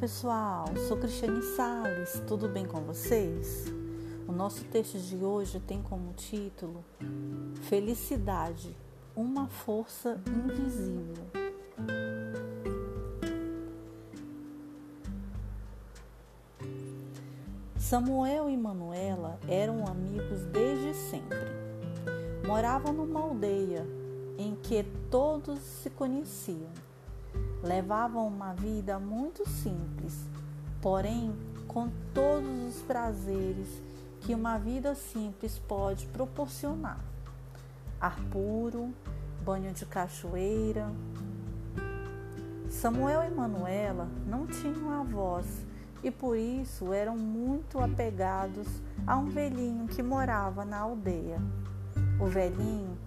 pessoal, sou Cristiane Sales, tudo bem com vocês? O nosso texto de hoje tem como título Felicidade, uma força invisível. Samuel e Manuela eram amigos desde sempre. Moravam numa aldeia em que todos se conheciam levavam uma vida muito simples, porém com todos os prazeres que uma vida simples pode proporcionar: ar puro, banho de cachoeira. Samuel e Manuela não tinham avós e por isso eram muito apegados a um velhinho que morava na aldeia. O velhinho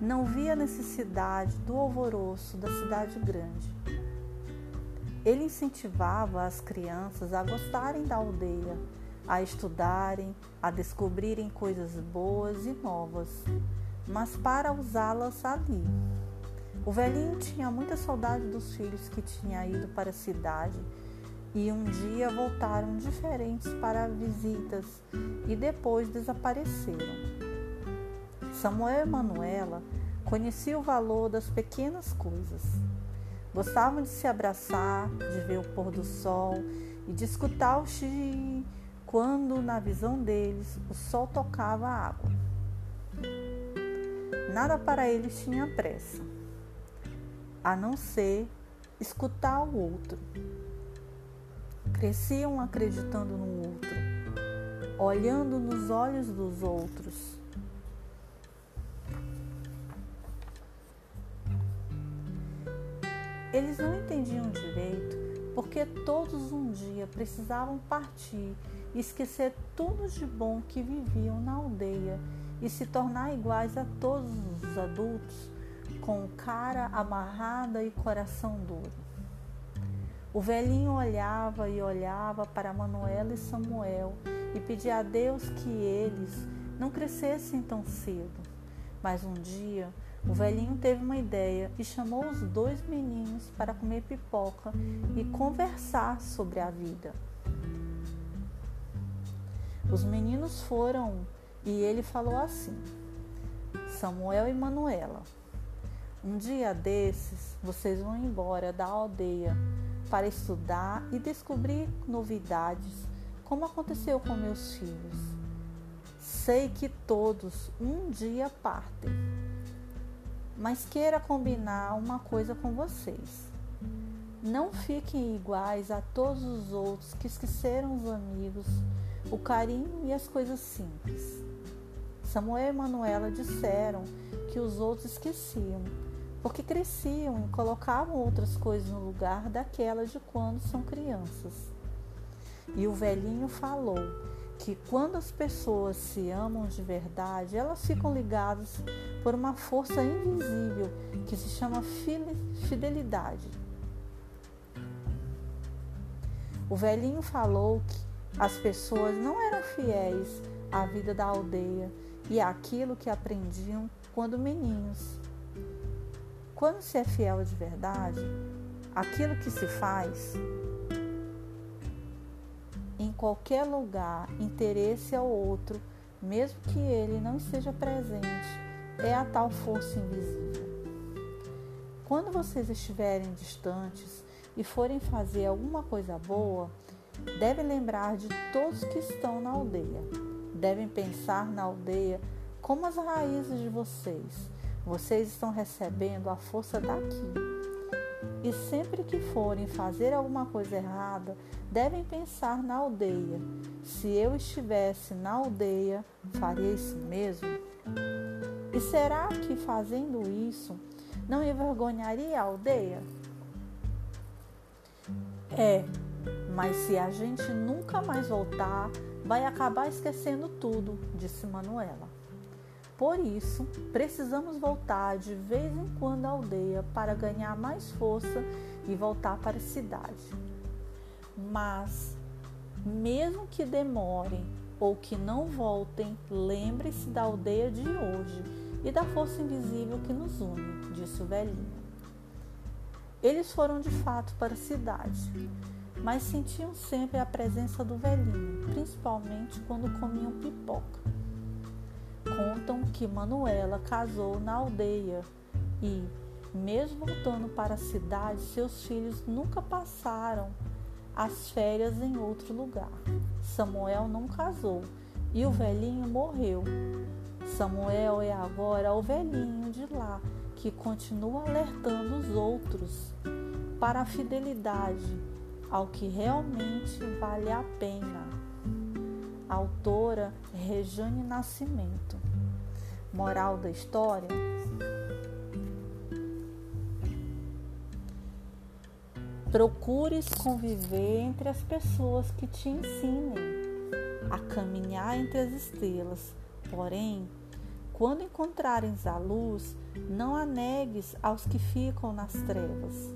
não via necessidade do alvoroço da cidade grande ele incentivava as crianças a gostarem da aldeia, a estudarem, a descobrirem coisas boas e novas, mas para usá-las ali. O velhinho tinha muita saudade dos filhos que tinham ido para a cidade e um dia voltaram diferentes para visitas e depois desapareceram. Samuel e Manuela conheciam o valor das pequenas coisas. Gostavam de se abraçar, de ver o pôr do sol e de escutar o xixi quando, na visão deles, o sol tocava a água. Nada para eles tinha pressa, a não ser escutar o outro. Cresciam acreditando no outro, olhando nos olhos dos outros Eles não entendiam direito porque todos um dia precisavam partir e esquecer tudo de bom que viviam na aldeia e se tornar iguais a todos os adultos, com cara amarrada e coração duro. O velhinho olhava e olhava para Manuela e Samuel e pedia a Deus que eles não crescessem tão cedo. Mas um dia o velhinho teve uma ideia e chamou os dois meninos para comer pipoca e conversar sobre a vida. Os meninos foram e ele falou assim: Samuel e Manuela, um dia desses vocês vão embora da aldeia para estudar e descobrir novidades, como aconteceu com meus filhos. Sei que todos um dia partem mas queira combinar uma coisa com vocês. Não fiquem iguais a todos os outros que esqueceram os amigos, o carinho e as coisas simples. Samuel e Manuela disseram que os outros esqueciam, porque cresciam e colocavam outras coisas no lugar daquelas de quando são crianças. E o velhinho falou que quando as pessoas se amam de verdade, elas ficam ligadas por uma força invisível que se chama fidelidade. O velhinho falou que as pessoas não eram fiéis à vida da aldeia e àquilo que aprendiam quando meninos. Quando se é fiel de verdade, aquilo que se faz em qualquer lugar interesse ao outro, mesmo que ele não esteja presente, é a tal força invisível. Quando vocês estiverem distantes e forem fazer alguma coisa boa, devem lembrar de todos que estão na aldeia. Devem pensar na aldeia como as raízes de vocês. Vocês estão recebendo a força daqui. E sempre que forem fazer alguma coisa errada, devem pensar na aldeia. Se eu estivesse na aldeia, faria isso mesmo? E será que fazendo isso não envergonharia a aldeia? É, mas se a gente nunca mais voltar, vai acabar esquecendo tudo, disse Manuela. Por isso, precisamos voltar de vez em quando à aldeia para ganhar mais força e voltar para a cidade. Mas, mesmo que demorem ou que não voltem, lembre-se da aldeia de hoje e da força invisível que nos une, disse o velhinho. Eles foram de fato para a cidade. mas sentiam sempre a presença do velhinho, principalmente quando comiam pipoca. Contam que Manuela casou na aldeia e, mesmo voltando para a cidade, seus filhos nunca passaram as férias em outro lugar. Samuel não casou e o velhinho morreu. Samuel é agora o velhinho de lá que continua alertando os outros para a fidelidade ao que realmente vale a pena. Autora Rejane Nascimento. Moral da história: Procures conviver entre as pessoas que te ensinem a caminhar entre as estrelas. Porém, quando encontrares a luz, não a negues aos que ficam nas trevas.